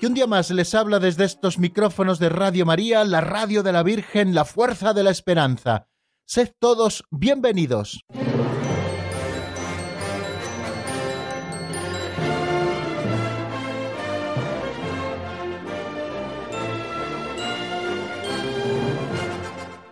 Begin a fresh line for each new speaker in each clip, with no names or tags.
que un día más les habla desde estos micrófonos de Radio María, la radio de la Virgen, la fuerza de la esperanza. Sed todos bienvenidos.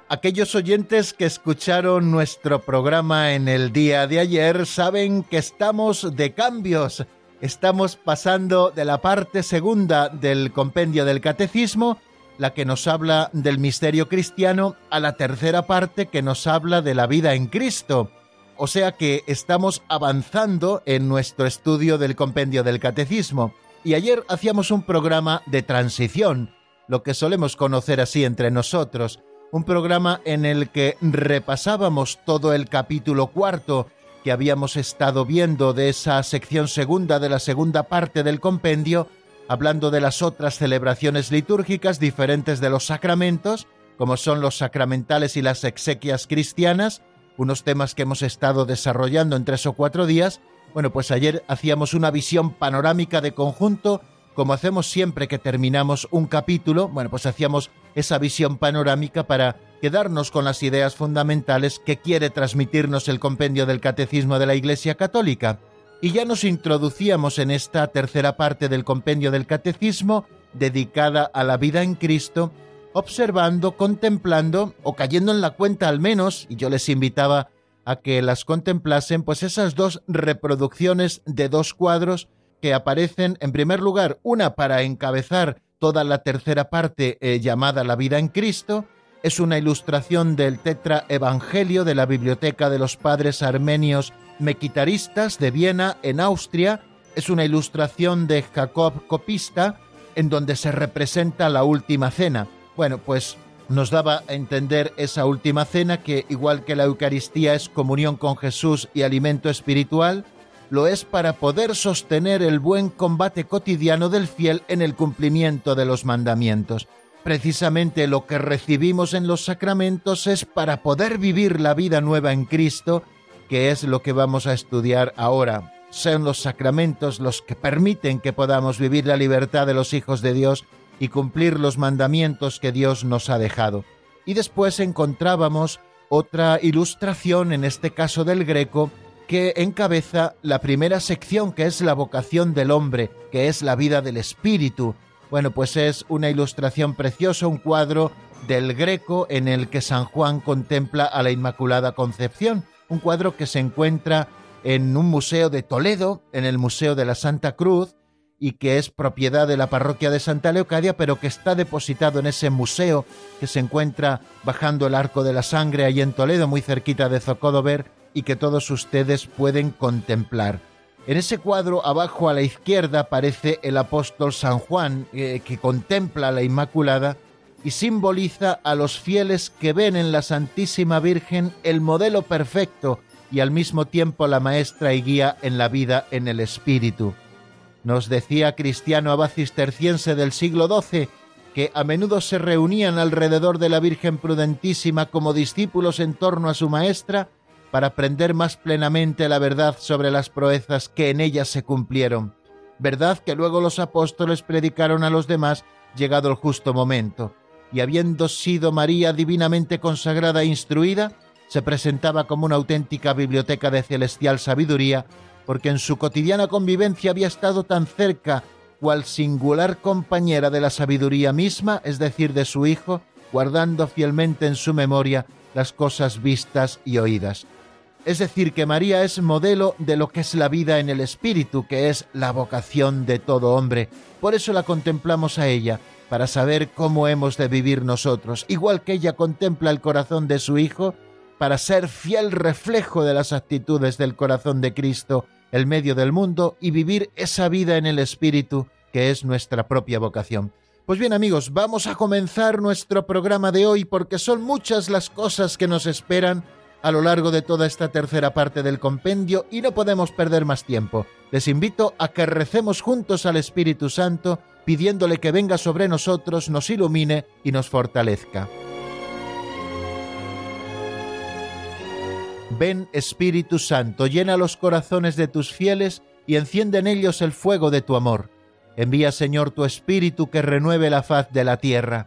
Aquellos oyentes que escucharon nuestro programa en el día de ayer saben que estamos de cambios. Estamos pasando de la parte segunda del compendio del catecismo, la que nos habla del misterio cristiano, a la tercera parte que nos habla de la vida en Cristo. O sea que estamos avanzando en nuestro estudio del compendio del catecismo. Y ayer hacíamos un programa de transición, lo que solemos conocer así entre nosotros un programa en el que repasábamos todo el capítulo cuarto habíamos estado viendo de esa sección segunda de la segunda parte del compendio, hablando de las otras celebraciones litúrgicas diferentes de los sacramentos, como son los sacramentales y las exequias cristianas, unos temas que hemos estado desarrollando en tres o cuatro días. Bueno, pues ayer hacíamos una visión panorámica de conjunto como hacemos siempre que terminamos un capítulo, bueno, pues hacíamos esa visión panorámica para quedarnos con las ideas fundamentales que quiere transmitirnos el compendio del Catecismo de la Iglesia Católica. Y ya nos introducíamos en esta tercera parte del compendio del Catecismo dedicada a la vida en Cristo, observando, contemplando o cayendo en la cuenta al menos, y yo les invitaba a que las contemplasen, pues esas dos reproducciones de dos cuadros que aparecen, en primer lugar, una para encabezar toda la tercera parte eh, llamada La vida en Cristo, es una ilustración del Tetra Evangelio de la Biblioteca de los Padres Armenios Mequitaristas de Viena, en Austria, es una ilustración de Jacob Copista, en donde se representa la última cena. Bueno, pues nos daba a entender esa última cena que, igual que la Eucaristía es comunión con Jesús y alimento espiritual, lo es para poder sostener el buen combate cotidiano del fiel en el cumplimiento de los mandamientos. Precisamente lo que recibimos en los sacramentos es para poder vivir la vida nueva en Cristo, que es lo que vamos a estudiar ahora. Son los sacramentos los que permiten que podamos vivir la libertad de los hijos de Dios y cumplir los mandamientos que Dios nos ha dejado. Y después encontrábamos otra ilustración, en este caso del Greco, que encabeza la primera sección que es la vocación del hombre, que es la vida del espíritu. Bueno, pues es una ilustración preciosa, un cuadro del Greco en el que San Juan contempla a la Inmaculada Concepción, un cuadro que se encuentra en un museo de Toledo, en el Museo de la Santa Cruz, y que es propiedad de la parroquia de Santa Leocadia, pero que está depositado en ese museo que se encuentra bajando el Arco de la Sangre ahí en Toledo, muy cerquita de Zocodover, y que todos ustedes pueden contemplar. En ese cuadro abajo a la izquierda aparece el apóstol San Juan, eh, que contempla a la Inmaculada y simboliza a los fieles que ven en la Santísima Virgen el modelo perfecto y al mismo tiempo la maestra y guía en la vida en el Espíritu. Nos decía Cristiano Abad Cisterciense del siglo XII que a menudo se reunían alrededor de la Virgen Prudentísima como discípulos en torno a su maestra para aprender más plenamente la verdad sobre las proezas que en ella se cumplieron, verdad que luego los apóstoles predicaron a los demás llegado el justo momento, y habiendo sido María divinamente consagrada e instruida, se presentaba como una auténtica biblioteca de celestial sabiduría, porque en su cotidiana convivencia había estado tan cerca cual singular compañera de la sabiduría misma, es decir, de su Hijo, guardando fielmente en su memoria las cosas vistas y oídas. Es decir, que María es modelo de lo que es la vida en el Espíritu, que es la vocación de todo hombre. Por eso la contemplamos a ella, para saber cómo hemos de vivir nosotros, igual que ella contempla el corazón de su Hijo, para ser fiel reflejo de las actitudes del corazón de Cristo, el medio del mundo, y vivir esa vida en el Espíritu, que es nuestra propia vocación. Pues bien amigos, vamos a comenzar nuestro programa de hoy porque son muchas las cosas que nos esperan a lo largo de toda esta tercera parte del compendio y no podemos perder más tiempo. Les invito a que recemos juntos al Espíritu Santo pidiéndole que venga sobre nosotros, nos ilumine y nos fortalezca. Ven Espíritu Santo, llena los corazones de tus fieles y enciende en ellos el fuego de tu amor Envía, Señor, tu Espíritu que renueve la faz de la tierra.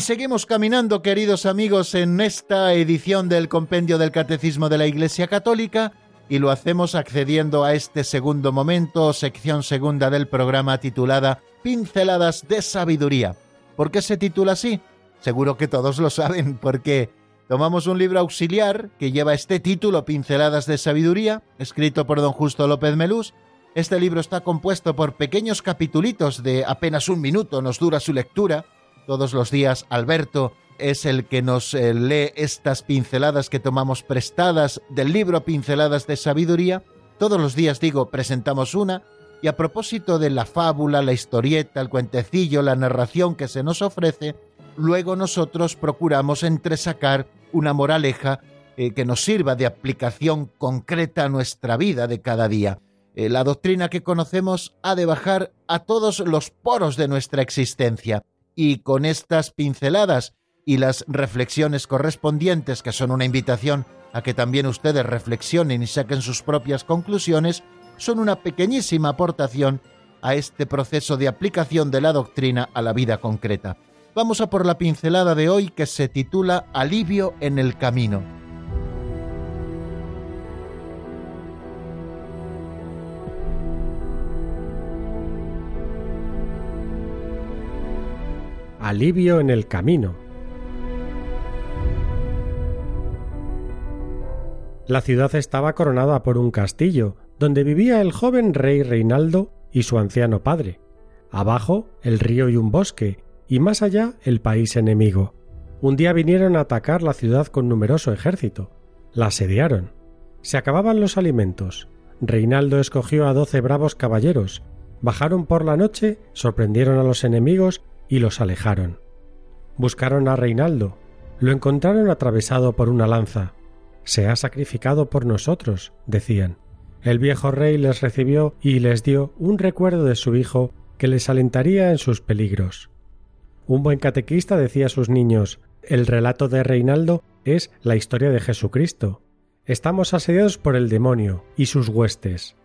Y seguimos caminando, queridos amigos, en esta edición del Compendio del Catecismo de la Iglesia Católica y lo hacemos accediendo a este segundo momento, sección segunda del programa titulada Pinceladas de Sabiduría. ¿Por qué se titula así? Seguro que todos lo saben, porque tomamos un libro auxiliar que lleva este título, Pinceladas de Sabiduría, escrito por don Justo López Melús. Este libro está compuesto por pequeños capitulitos de apenas un minuto, nos dura su lectura, todos los días Alberto es el que nos eh, lee estas pinceladas que tomamos prestadas del libro Pinceladas de Sabiduría. Todos los días, digo, presentamos una. Y a propósito de la fábula, la historieta, el cuentecillo, la narración que se nos ofrece, luego nosotros procuramos entresacar una moraleja eh, que nos sirva de aplicación concreta a nuestra vida de cada día. Eh, la doctrina que conocemos ha de bajar a todos los poros de nuestra existencia y con estas pinceladas y las reflexiones correspondientes, que son una invitación a que también ustedes reflexionen y saquen sus propias conclusiones, son una pequeñísima aportación a este proceso de aplicación de la doctrina a la vida concreta. Vamos a por la pincelada de hoy que se titula Alivio en el Camino.
Alivio en el camino. La ciudad estaba coronada por un castillo, donde vivía el joven rey Reinaldo y su anciano padre. Abajo el río y un bosque, y más allá el país enemigo. Un día vinieron a atacar la ciudad con numeroso ejército. La asediaron. Se acababan los alimentos. Reinaldo escogió a doce bravos caballeros. Bajaron por la noche, sorprendieron a los enemigos y los alejaron. Buscaron a Reinaldo, lo encontraron atravesado por una lanza. Se ha sacrificado por nosotros, decían. El viejo rey les recibió y les dio un recuerdo de su hijo que les alentaría en sus peligros. Un buen catequista decía a sus niños el relato de Reinaldo es la historia de Jesucristo. Estamos asediados por el demonio y sus huestes.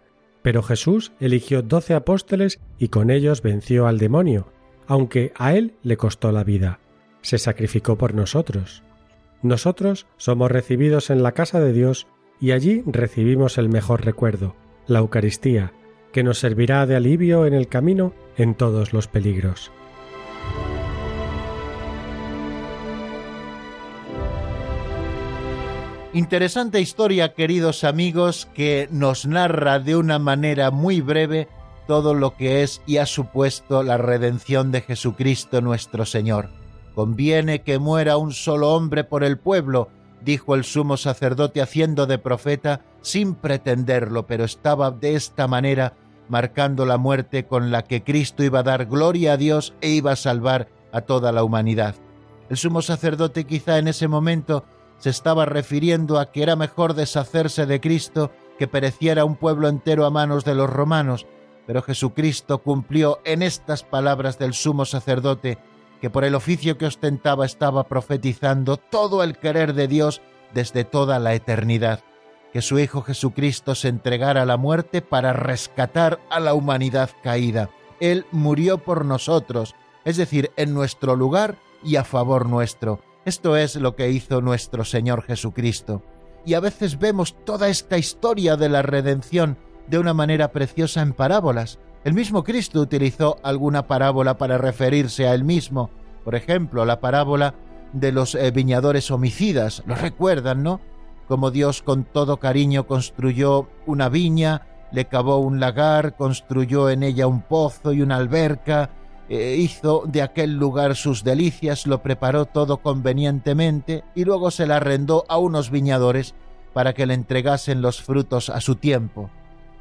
Pero Jesús eligió doce apóstoles y con ellos venció al demonio aunque a Él le costó la vida. Se sacrificó por nosotros. Nosotros somos recibidos en la casa de Dios y allí recibimos el mejor recuerdo, la Eucaristía, que nos servirá de alivio en el camino en todos los peligros.
Interesante historia, queridos amigos, que nos narra de una manera muy breve todo lo que es y ha supuesto la redención de Jesucristo nuestro Señor. Conviene que muera un solo hombre por el pueblo, dijo el sumo sacerdote haciendo de profeta sin pretenderlo, pero estaba de esta manera marcando la muerte con la que Cristo iba a dar gloria a Dios e iba a salvar a toda la humanidad. El sumo sacerdote quizá en ese momento se estaba refiriendo a que era mejor deshacerse de Cristo que pereciera un pueblo entero a manos de los romanos, pero Jesucristo cumplió en estas palabras del sumo sacerdote, que por el oficio que ostentaba estaba profetizando todo el querer de Dios desde toda la eternidad, que su Hijo Jesucristo se entregara a la muerte para rescatar a la humanidad caída. Él murió por nosotros, es decir, en nuestro lugar y a favor nuestro. Esto es lo que hizo nuestro Señor Jesucristo. Y a veces vemos toda esta historia de la redención de una manera preciosa en parábolas. El mismo Cristo utilizó alguna parábola para referirse a él mismo. Por ejemplo, la parábola de los eh, viñadores homicidas. Lo recuerdan, ¿no? Como Dios con todo cariño construyó una viña, le cavó un lagar, construyó en ella un pozo y una alberca, eh, hizo de aquel lugar sus delicias, lo preparó todo convenientemente y luego se la arrendó a unos viñadores para que le entregasen los frutos a su tiempo.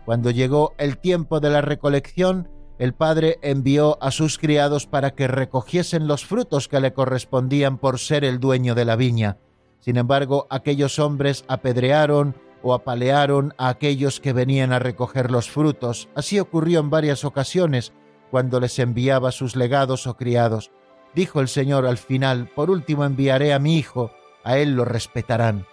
Cuando llegó el tiempo de la recolección, el padre envió a sus criados para que recogiesen los frutos que le correspondían por ser el dueño de la viña. Sin embargo, aquellos hombres apedrearon o apalearon a aquellos que venían a recoger los frutos. Así ocurrió en varias ocasiones, cuando les enviaba sus legados o criados. Dijo el Señor al final, por último enviaré a mi hijo, a él lo respetarán.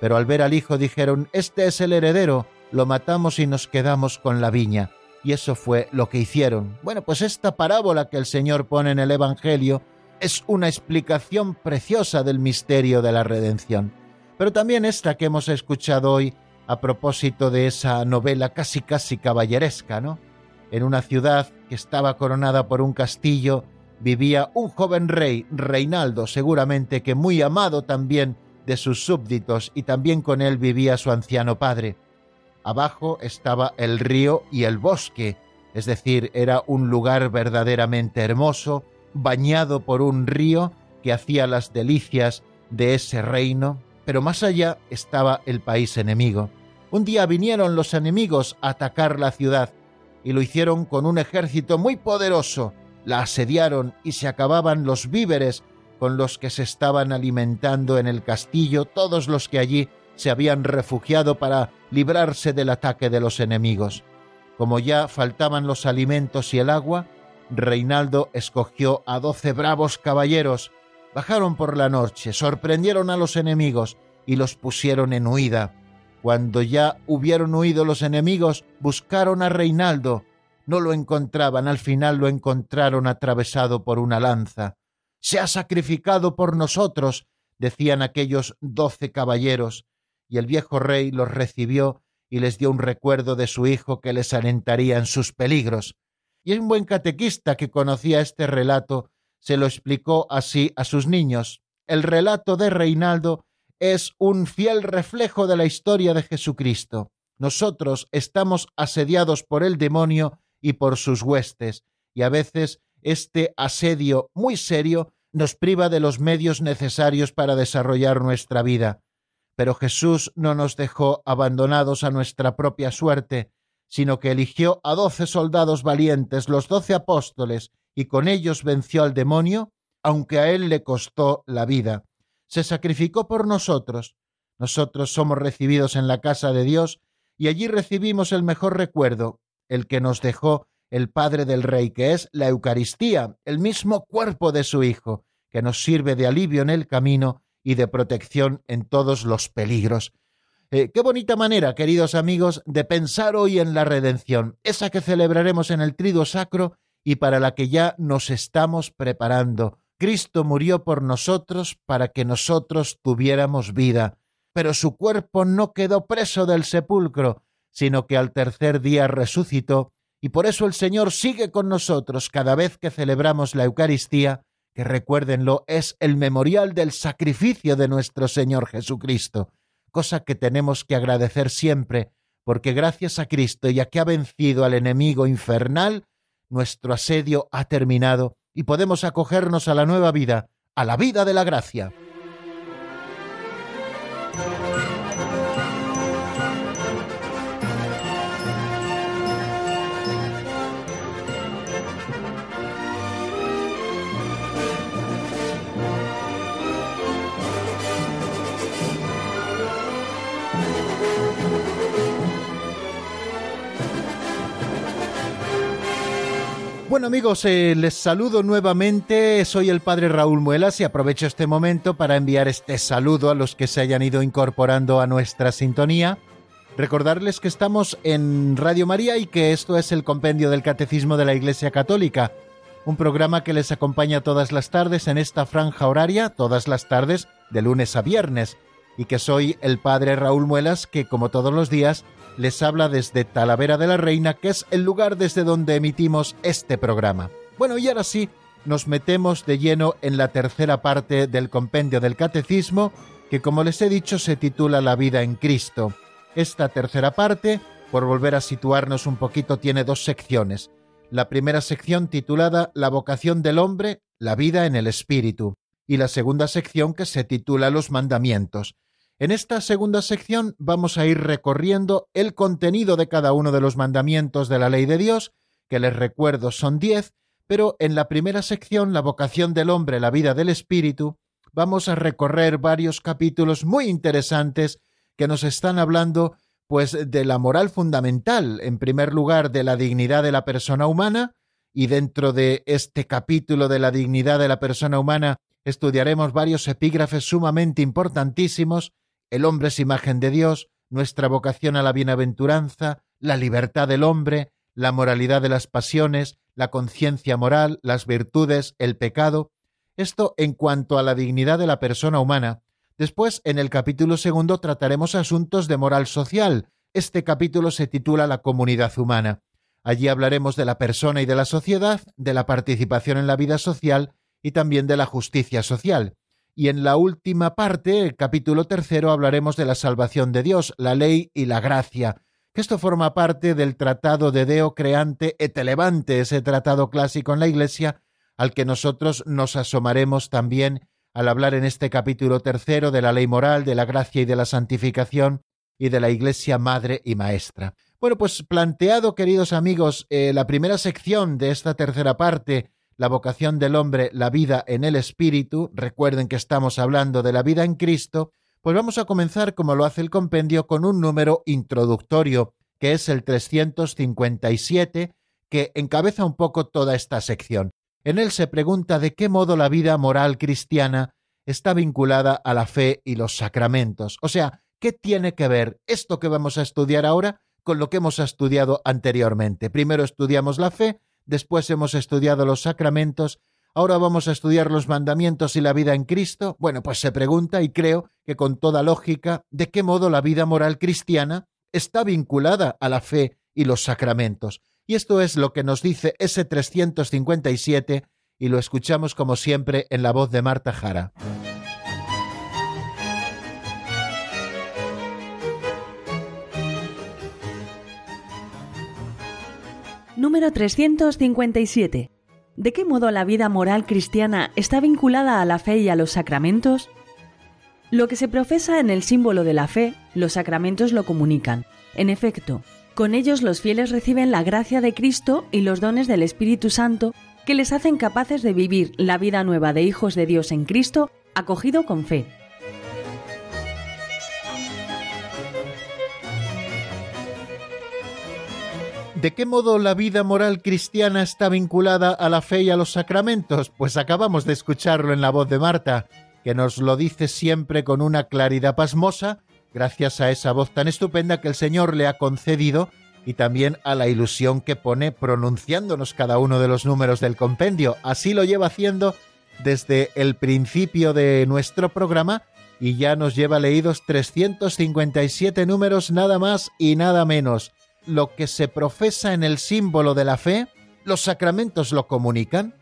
Pero al ver al hijo dijeron, este es el heredero, lo matamos y nos quedamos con la viña. Y eso fue lo que hicieron. Bueno, pues esta parábola que el Señor pone en el Evangelio es una explicación preciosa del misterio de la redención. Pero también esta que hemos escuchado hoy a propósito de esa novela casi casi caballeresca, ¿no? En una ciudad que estaba coronada por un castillo, vivía un joven rey, Reinaldo, seguramente que muy amado también de sus súbditos, y también con él vivía su anciano padre. Abajo estaba el río y el bosque, es decir, era un lugar verdaderamente hermoso, bañado por un río que hacía las delicias de ese reino, pero más allá estaba el país enemigo. Un día vinieron los enemigos a atacar la ciudad y lo hicieron con un ejército muy poderoso. La asediaron y se acababan los víveres con los que se estaban alimentando en el castillo todos los que allí se habían refugiado para librarse del ataque de los enemigos. Como ya faltaban los alimentos y el agua, Reinaldo escogió a doce bravos caballeros, bajaron por la noche, sorprendieron a los enemigos y los pusieron en huida. Cuando ya hubieron huido los enemigos, buscaron a Reinaldo. No lo encontraban, al final lo encontraron atravesado por una lanza. Se ha sacrificado por nosotros, decían aquellos doce caballeros, y el viejo rey los recibió y les dio un recuerdo de su hijo que les alentaría en sus peligros. Y un buen catequista que conocía este relato se lo explicó así a sus niños. El relato de Reinaldo es un fiel reflejo de la historia de Jesucristo. Nosotros estamos asediados por el demonio y por sus huestes, y a veces este asedio muy serio nos priva de los medios necesarios para desarrollar nuestra vida. Pero Jesús no nos dejó abandonados a nuestra propia suerte, sino que eligió a doce soldados valientes, los doce apóstoles, y con ellos venció al demonio, aunque a él le costó la vida se sacrificó por nosotros. Nosotros somos recibidos en la casa de Dios y allí recibimos el mejor recuerdo, el que nos dejó el Padre del Rey, que es la Eucaristía, el mismo cuerpo de su Hijo, que nos sirve de alivio en el camino y de protección en todos los peligros. Eh, qué bonita manera, queridos amigos, de pensar hoy en la redención, esa que celebraremos en el trido sacro y para la que ya nos estamos preparando. Cristo murió por nosotros para que nosotros tuviéramos vida, pero su cuerpo no quedó preso del sepulcro, sino que al tercer día resucitó, y por eso el Señor sigue con nosotros cada vez que celebramos la Eucaristía, que recuérdenlo, es el memorial del sacrificio de nuestro Señor Jesucristo, cosa que tenemos que agradecer siempre, porque gracias a Cristo, ya que ha vencido al enemigo infernal, nuestro asedio ha terminado y podemos acogernos a la nueva vida, a la vida de la gracia. Bueno amigos, eh, les saludo nuevamente, soy el padre Raúl Muelas y aprovecho este momento para enviar este saludo a los que se hayan ido incorporando a nuestra sintonía. Recordarles que estamos en Radio María y que esto es el compendio del Catecismo de la Iglesia Católica, un programa que les acompaña todas las tardes en esta franja horaria, todas las tardes de lunes a viernes, y que soy el padre Raúl Muelas que como todos los días les habla desde Talavera de la Reina, que es el lugar desde donde emitimos este programa. Bueno, y ahora sí, nos metemos de lleno en la tercera parte del compendio del Catecismo, que como les he dicho se titula La vida en Cristo. Esta tercera parte, por volver a situarnos un poquito, tiene dos secciones la primera sección titulada La vocación del hombre, la vida en el espíritu, y la segunda sección que se titula Los mandamientos. En esta segunda sección vamos a ir recorriendo el contenido de cada uno de los mandamientos de la ley de Dios, que les recuerdo son diez, pero en la primera sección, la vocación del hombre, la vida del espíritu, vamos a recorrer varios capítulos muy interesantes que nos están hablando pues de la moral fundamental, en primer lugar de la dignidad de la persona humana, y dentro de este capítulo de la dignidad de la persona humana estudiaremos varios epígrafes sumamente importantísimos, el hombre es imagen de Dios, nuestra vocación a la bienaventuranza, la libertad del hombre, la moralidad de las pasiones, la conciencia moral, las virtudes, el pecado. Esto en cuanto a la dignidad de la persona humana, Después, en el capítulo segundo, trataremos asuntos de moral social. Este capítulo se titula La comunidad humana. Allí hablaremos de la persona y de la sociedad, de la participación en la vida social y también de la justicia social. Y en la última parte, el capítulo tercero, hablaremos de la salvación de Dios, la ley y la gracia, que esto forma parte del tratado de Deo Creante et Elevante, ese tratado clásico en la Iglesia, al que nosotros nos asomaremos también al hablar en este capítulo tercero de la ley moral, de la gracia y de la santificación y de la Iglesia Madre y Maestra. Bueno, pues planteado, queridos amigos, eh, la primera sección de esta tercera parte, la vocación del hombre, la vida en el Espíritu, recuerden que estamos hablando de la vida en Cristo, pues vamos a comenzar, como lo hace el compendio, con un número introductorio, que es el 357, que encabeza un poco toda esta sección. En él se pregunta de qué modo la vida moral cristiana está vinculada a la fe y los sacramentos. O sea, ¿qué tiene que ver esto que vamos a estudiar ahora con lo que hemos estudiado anteriormente? Primero estudiamos la fe, después hemos estudiado los sacramentos, ahora vamos a estudiar los mandamientos y la vida en Cristo. Bueno, pues se pregunta, y creo que con toda lógica, de qué modo la vida moral cristiana está vinculada a la fe y los sacramentos. Y esto es lo que nos dice ese 357 y lo escuchamos como siempre en la voz de Marta Jara.
Número 357. ¿De qué modo la vida moral cristiana está vinculada a la fe y a los sacramentos? Lo que se profesa en el símbolo de la fe, los sacramentos lo comunican. En efecto, con ellos los fieles reciben la gracia de Cristo y los dones del Espíritu Santo que les hacen capaces de vivir la vida nueva de hijos de Dios en Cristo, acogido con fe.
¿De qué modo la vida moral cristiana está vinculada a la fe y a los sacramentos? Pues acabamos de escucharlo en la voz de Marta, que nos lo dice siempre con una claridad pasmosa gracias a esa voz tan estupenda que el Señor le ha concedido y también a la ilusión que pone pronunciándonos cada uno de los números del compendio. Así lo lleva haciendo desde el principio de nuestro programa y ya nos lleva leídos 357 números nada más y nada menos. Lo que se profesa en el símbolo de la fe, los sacramentos lo comunican.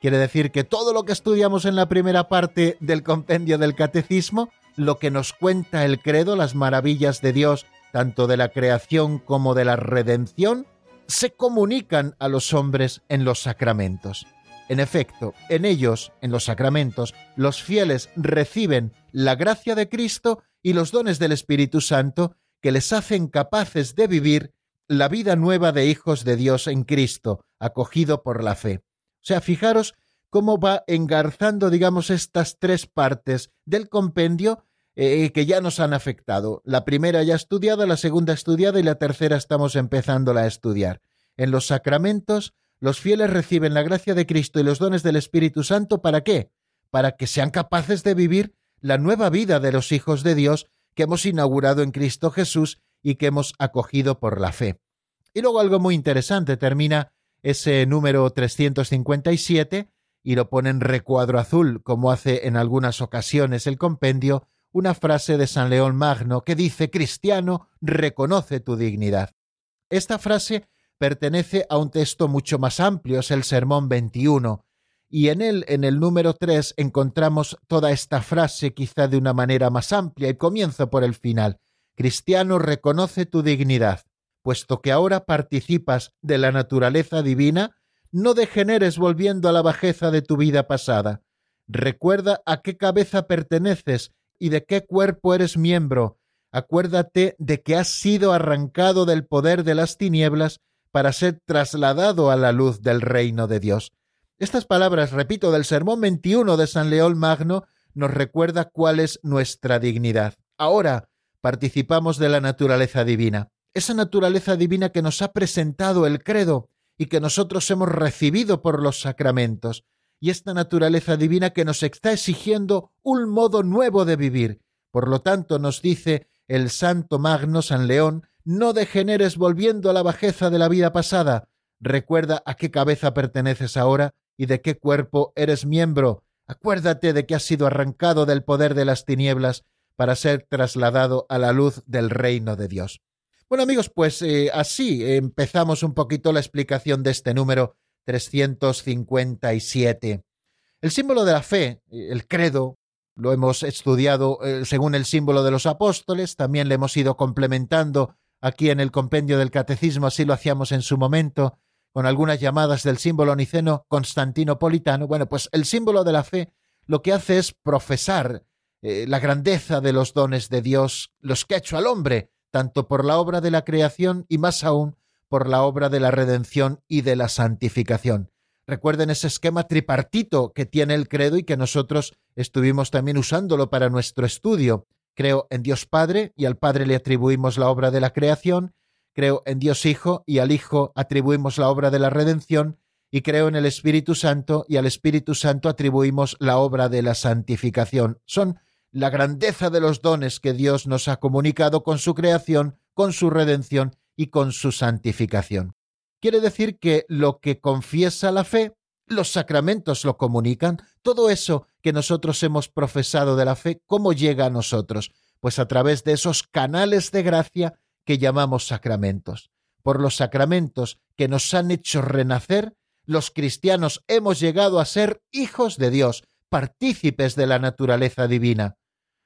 Quiere decir que todo lo que estudiamos en la primera parte del compendio del catecismo lo que nos cuenta el credo, las maravillas de Dios, tanto de la creación como de la redención, se comunican a los hombres en los sacramentos. En efecto, en ellos, en los sacramentos, los fieles reciben la gracia de Cristo y los dones del Espíritu Santo que les hacen capaces de vivir la vida nueva de hijos de Dios en Cristo, acogido por la fe. O sea, fijaros cómo va engarzando, digamos, estas tres partes del compendio eh, que ya nos han afectado. La primera ya estudiada, la segunda estudiada y la tercera estamos empezándola a estudiar. En los sacramentos, los fieles reciben la gracia de Cristo y los dones del Espíritu Santo ¿para qué? Para que sean capaces de vivir la nueva vida de los hijos de Dios que hemos inaugurado en Cristo Jesús y que hemos acogido por la fe. Y luego algo muy interesante termina ese número 357 y lo pone en recuadro azul, como hace en algunas ocasiones el compendio, una frase de San León Magno que dice Cristiano, reconoce tu dignidad. Esta frase pertenece a un texto mucho más amplio, es el Sermón 21, y en él, en el número 3, encontramos toda esta frase quizá de una manera más amplia, y comienzo por el final. Cristiano, reconoce tu dignidad, puesto que ahora participas de la naturaleza divina, no degeneres volviendo a la bajeza de tu vida pasada. Recuerda a qué cabeza perteneces y de qué cuerpo eres miembro. Acuérdate de que has sido arrancado del poder de las tinieblas para ser trasladado a la luz del reino de Dios. Estas palabras, repito, del Sermón 21 de San León Magno, nos recuerda cuál es nuestra dignidad. Ahora participamos de la naturaleza divina, esa naturaleza divina que nos ha presentado el credo y que nosotros hemos recibido por los sacramentos, y esta naturaleza divina que nos está exigiendo un modo nuevo de vivir. Por lo tanto, nos dice el Santo Magno San León, no degeneres volviendo a la bajeza de la vida pasada. Recuerda a qué cabeza perteneces ahora y de qué cuerpo eres miembro. Acuérdate de que has sido arrancado del poder de las tinieblas para ser trasladado a la luz del reino de Dios. Bueno amigos, pues eh, así empezamos un poquito la explicación de este número 357. El símbolo de la fe, el credo, lo hemos estudiado eh, según el símbolo de los apóstoles, también le hemos ido complementando aquí en el compendio del catecismo, así lo hacíamos en su momento, con algunas llamadas del símbolo niceno constantinopolitano. Bueno, pues el símbolo de la fe lo que hace es profesar eh, la grandeza de los dones de Dios, los que ha hecho al hombre, tanto por la obra de la creación y más aún por la obra de la redención y de la santificación. Recuerden ese esquema tripartito que tiene el credo y que nosotros estuvimos también usándolo para nuestro estudio. Creo en Dios Padre y al Padre le atribuimos la obra de la creación, creo en Dios Hijo y al Hijo atribuimos la obra de la redención, y creo en el Espíritu Santo y al Espíritu Santo atribuimos la obra de la santificación. Son la grandeza de los dones que Dios nos ha comunicado con su creación, con su redención y con su santificación. Quiere decir que lo que confiesa la fe, los sacramentos lo comunican, todo eso que nosotros hemos profesado de la fe, ¿cómo llega a nosotros? Pues a través de esos canales de gracia que llamamos sacramentos. Por los sacramentos que nos han hecho renacer, los cristianos hemos llegado a ser hijos de Dios, partícipes de la naturaleza divina.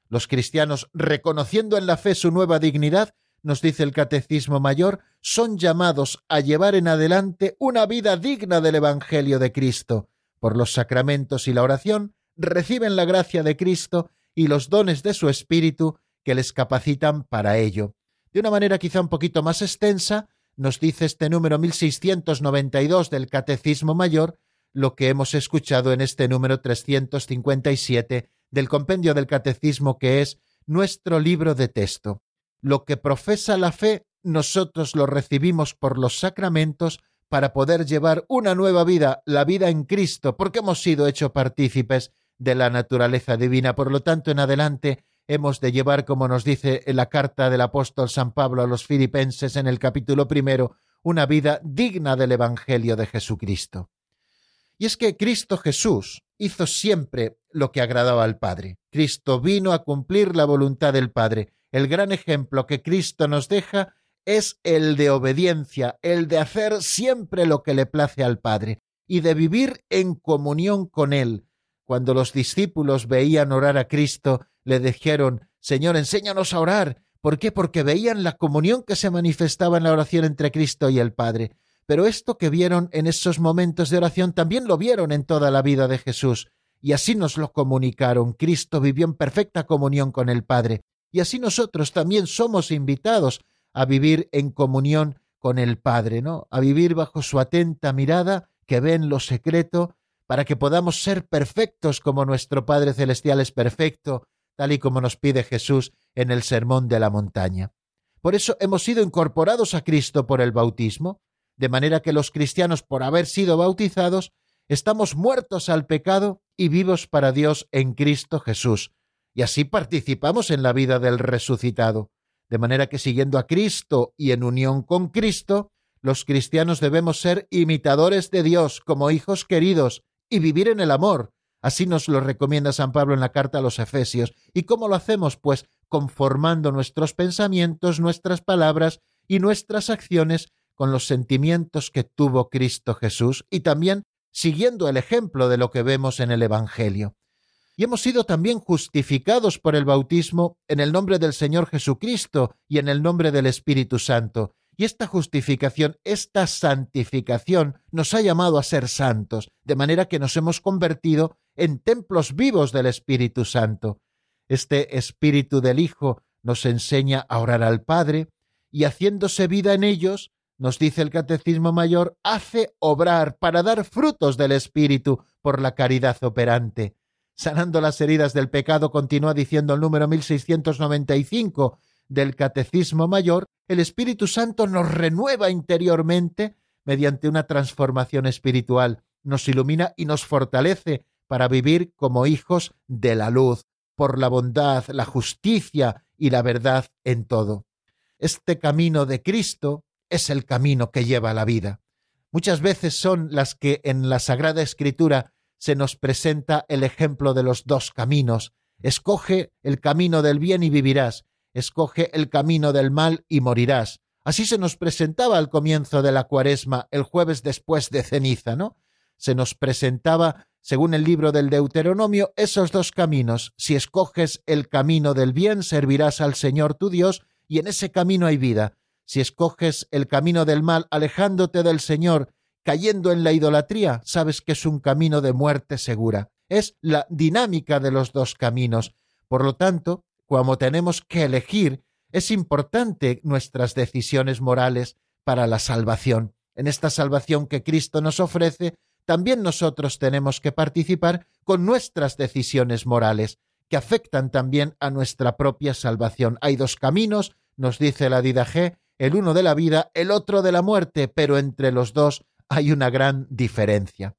Los cristianos, reconociendo en la fe su nueva dignidad, nos dice el Catecismo Mayor, son llamados a llevar en adelante una vida digna del Evangelio de Cristo. Por los sacramentos y la oración reciben la gracia de Cristo y los dones de su Espíritu que les capacitan para ello. De una manera quizá un poquito más extensa, nos dice este número 1692 del Catecismo Mayor lo que hemos escuchado en este número 357 del compendio del Catecismo que es nuestro libro de texto. Lo que profesa la fe, nosotros lo recibimos por los sacramentos para poder llevar una nueva vida, la vida en Cristo, porque hemos sido hechos partícipes de la naturaleza divina. Por lo tanto, en adelante hemos de llevar, como nos dice en la carta del apóstol San Pablo a los filipenses en el capítulo primero, una vida digna del Evangelio de Jesucristo. Y es que Cristo Jesús hizo siempre lo que agradaba al Padre. Cristo vino a cumplir la voluntad del Padre. El gran ejemplo que Cristo nos deja es el de obediencia, el de hacer siempre lo que le place al Padre y de vivir en comunión con Él. Cuando los discípulos veían orar a Cristo, le dijeron, Señor, enséñanos a orar. ¿Por qué? Porque veían la comunión que se manifestaba en la oración entre Cristo y el Padre. Pero esto que vieron en esos momentos de oración también lo vieron en toda la vida de Jesús. Y así nos lo comunicaron. Cristo vivió en perfecta comunión con el Padre. Y así nosotros también somos invitados a vivir en comunión con el Padre, ¿no? A vivir bajo su atenta mirada que ve en lo secreto, para que podamos ser perfectos como nuestro Padre Celestial es perfecto, tal y como nos pide Jesús en el Sermón de la Montaña. Por eso hemos sido incorporados a Cristo por el bautismo, de manera que los cristianos, por haber sido bautizados, estamos muertos al pecado y vivos para Dios en Cristo Jesús, y así participamos en la vida del resucitado, de manera que siguiendo a Cristo y en unión con Cristo, los cristianos debemos ser imitadores de Dios como hijos queridos y vivir en el amor. Así nos lo recomienda San Pablo en la carta a los Efesios. ¿Y cómo lo hacemos? Pues conformando nuestros pensamientos, nuestras palabras y nuestras acciones con los sentimientos que tuvo Cristo Jesús y también siguiendo el ejemplo de lo que vemos en el Evangelio. Y hemos sido también justificados por el bautismo en el nombre del Señor Jesucristo y en el nombre del Espíritu Santo. Y esta justificación, esta santificación nos ha llamado a ser santos, de manera que nos hemos convertido en templos vivos del Espíritu Santo. Este Espíritu del Hijo nos enseña a orar al Padre y haciéndose vida en ellos, nos dice el Catecismo Mayor, hace obrar para dar frutos del Espíritu por la caridad operante. Sanando las heridas del pecado, continúa diciendo el número 1695 del Catecismo Mayor, el Espíritu Santo nos renueva interiormente mediante una transformación espiritual, nos ilumina y nos fortalece para vivir como hijos de la luz, por la bondad, la justicia y la verdad en todo. Este camino de Cristo es el camino que lleva a la vida. Muchas veces son las que en la Sagrada Escritura se nos presenta el ejemplo de los dos caminos. Escoge el camino del bien y vivirás, escoge el camino del mal y morirás. Así se nos presentaba al comienzo de la cuaresma, el jueves después de ceniza, ¿no? Se nos presentaba, según el libro del Deuteronomio, esos dos caminos. Si escoges el camino del bien, servirás al Señor tu Dios, y en ese camino hay vida. Si escoges el camino del mal, alejándote del Señor, cayendo en la idolatría, sabes que es un camino de muerte segura. Es la dinámica de los dos caminos. Por lo tanto, cuando tenemos que elegir, es importante nuestras decisiones morales para la salvación. En esta salvación que Cristo nos ofrece, también nosotros tenemos que participar con nuestras decisiones morales, que afectan también a nuestra propia salvación. Hay dos caminos, nos dice la G, el uno de la vida, el otro de la muerte, pero entre los dos hay una gran diferencia.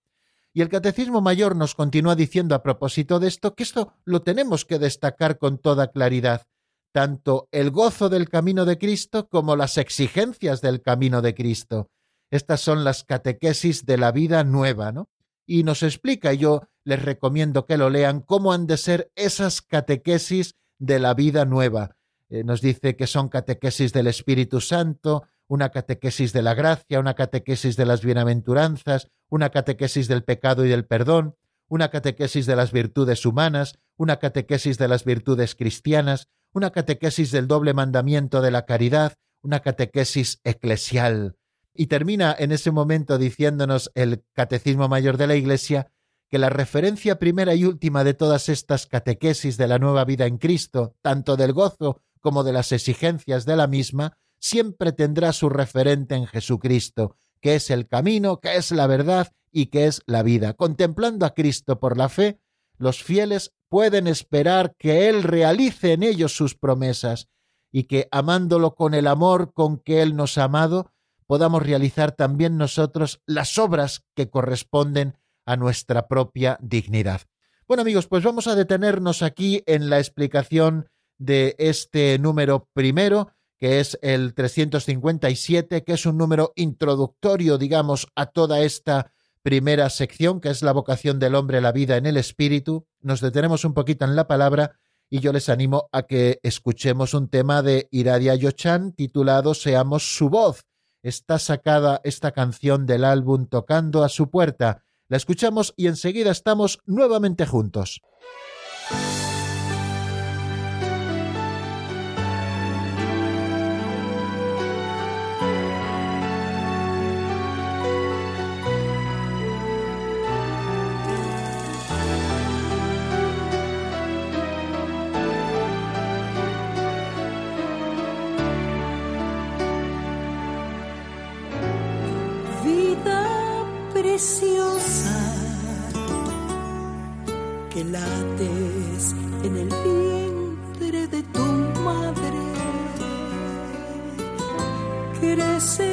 Y el Catecismo Mayor nos continúa diciendo a propósito de esto que esto lo tenemos que destacar con toda claridad, tanto el gozo del camino de Cristo como las exigencias del camino de Cristo. Estas son las catequesis de la vida nueva, ¿no? Y nos explica, y yo les recomiendo que lo lean, cómo han de ser esas catequesis de la vida nueva. Eh, nos dice que son catequesis del Espíritu Santo, una catequesis de la gracia, una catequesis de las bienaventuranzas, una catequesis del pecado y del perdón, una catequesis de las virtudes humanas, una catequesis de las virtudes cristianas, una catequesis del doble mandamiento de la caridad, una catequesis eclesial. Y termina en ese momento diciéndonos el Catecismo Mayor de la Iglesia que la referencia primera y última de todas estas catequesis de la nueva vida en Cristo, tanto del gozo como de las exigencias de la misma, siempre tendrá su referente en Jesucristo, que es el camino, que es la verdad y que es la vida. Contemplando a Cristo por la fe, los fieles pueden esperar que Él realice en ellos sus promesas y que, amándolo con el amor con que Él nos ha amado, podamos realizar también nosotros las obras que corresponden a nuestra propia dignidad. Bueno amigos, pues vamos a detenernos aquí en la explicación de este número primero, que es el 357, que es un número introductorio, digamos, a toda esta primera sección, que es la vocación del hombre, la vida en el espíritu. Nos detenemos un poquito en la palabra y yo les animo a que escuchemos un tema de Iradia Yochan titulado Seamos su voz. Está sacada esta canción del álbum Tocando a su puerta. La escuchamos y enseguida estamos nuevamente juntos.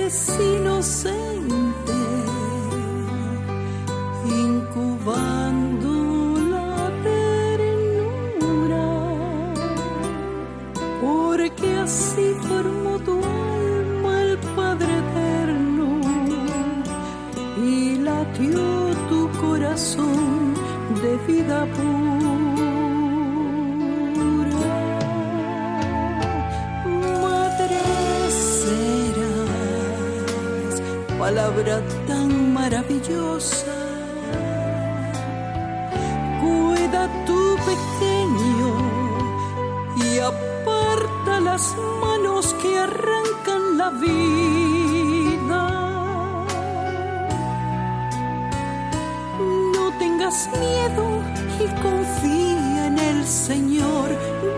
inocente, incubando la ternura, porque así formó tu alma el Padre Eterno y latió tu corazón de vida pura. Palabra tan maravillosa. Cuida tu pequeño y aparta las manos que arrancan la vida. No tengas miedo y confía en el Señor.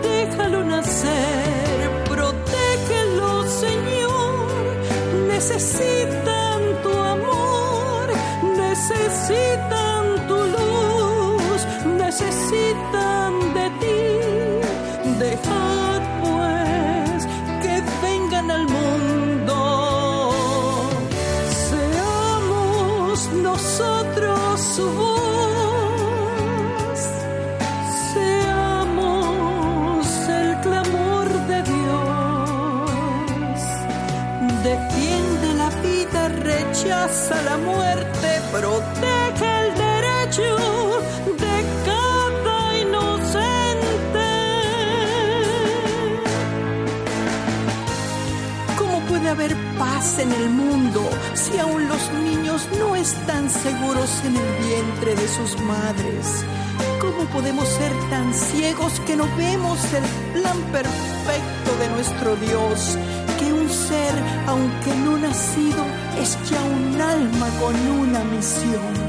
Déjalo nacer, protégelo, Señor. Amor, necesitan tu luz, necesitan de ti. Dejad pues que vengan al mundo. Seamos nosotros su voz. Seamos el clamor de Dios. Defiende la vida, rechaza la muerte, protege haber paz en el mundo si aún los niños no están seguros en el vientre de sus madres? ¿Cómo podemos ser tan ciegos que no vemos el plan perfecto de nuestro Dios? Que un ser, aunque no nacido, es ya un alma con una misión.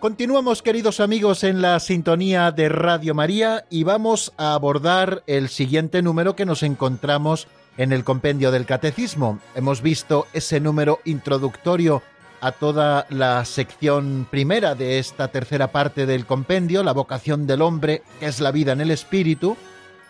Continuamos, queridos amigos, en la sintonía de Radio María y vamos a abordar el siguiente número que nos encontramos en el compendio del Catecismo. Hemos visto ese número introductorio a toda la sección primera de esta tercera parte del compendio, la vocación del hombre, que es la vida en el espíritu,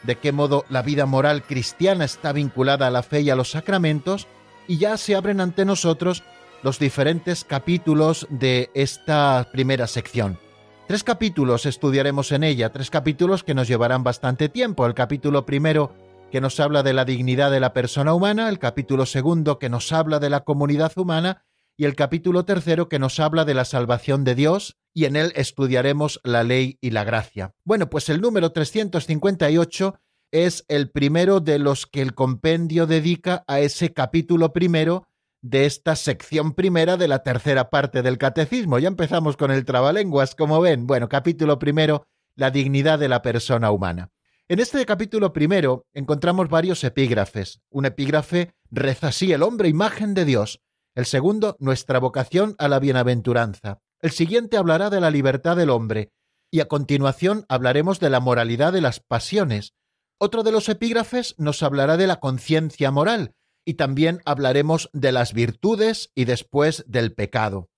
de qué modo la vida moral cristiana está vinculada a la fe y a los sacramentos, y ya se abren ante nosotros los diferentes capítulos de esta primera sección. Tres capítulos estudiaremos en ella, tres capítulos que nos llevarán bastante tiempo. El capítulo primero que nos habla de la dignidad de la persona humana, el capítulo segundo que nos habla de la comunidad humana y el capítulo tercero que nos habla de la salvación de Dios y en él estudiaremos la ley y la gracia. Bueno, pues el número 358 es el primero de los que el compendio dedica a ese capítulo primero de esta sección primera de la tercera parte del catecismo. Ya empezamos con el trabalenguas, como ven. Bueno, capítulo primero, la dignidad de la persona humana. En este capítulo primero encontramos varios epígrafes. Un epígrafe reza así, el hombre imagen de Dios. El segundo, nuestra vocación a la bienaventuranza. El siguiente hablará de la libertad del hombre. Y a continuación hablaremos de la moralidad de las pasiones. Otro de los epígrafes nos hablará de la conciencia moral, y también hablaremos de las virtudes y después del pecado.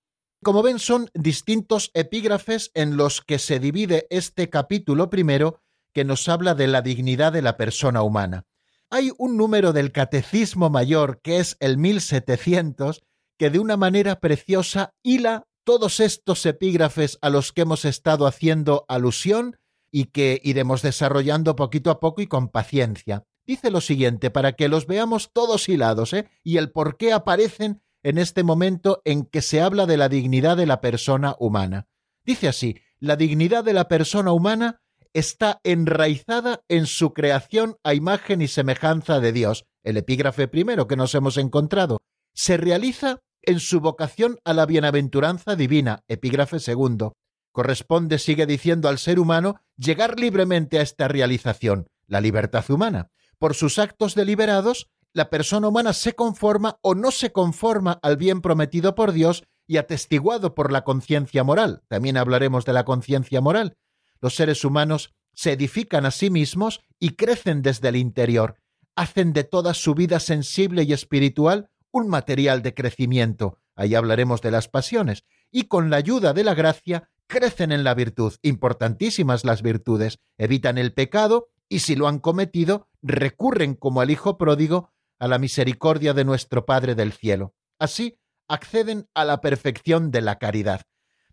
Como ven, son distintos epígrafes en los que se divide este capítulo primero que nos habla de la dignidad de la persona humana. Hay un número del Catecismo Mayor, que es el 1700, que de una manera preciosa hila todos estos epígrafes a los que hemos estado haciendo alusión y que iremos desarrollando poquito a poco y con paciencia. Dice lo siguiente, para que los veamos todos hilados, ¿eh? y el por qué aparecen en este momento en que se habla de la dignidad de la persona humana. Dice así, la dignidad de la persona humana está enraizada en su creación a imagen y semejanza de Dios. El epígrafe primero que nos hemos encontrado. Se realiza en su vocación a la bienaventuranza divina. Epígrafe segundo. Corresponde, sigue diciendo al ser humano, llegar libremente a esta realización, la libertad humana. Por sus actos deliberados, la persona humana se conforma o no se conforma al bien prometido por Dios y atestiguado por la conciencia moral. También hablaremos de la conciencia moral. Los seres humanos se edifican a sí mismos y crecen desde el interior. Hacen de toda su vida sensible y espiritual un material de crecimiento. Ahí hablaremos de las pasiones. Y con la ayuda de la gracia crecen en la virtud. Importantísimas las virtudes. Evitan el pecado y si lo han cometido, recurren como al Hijo pródigo a la misericordia de nuestro Padre del cielo. Así acceden a la perfección de la caridad.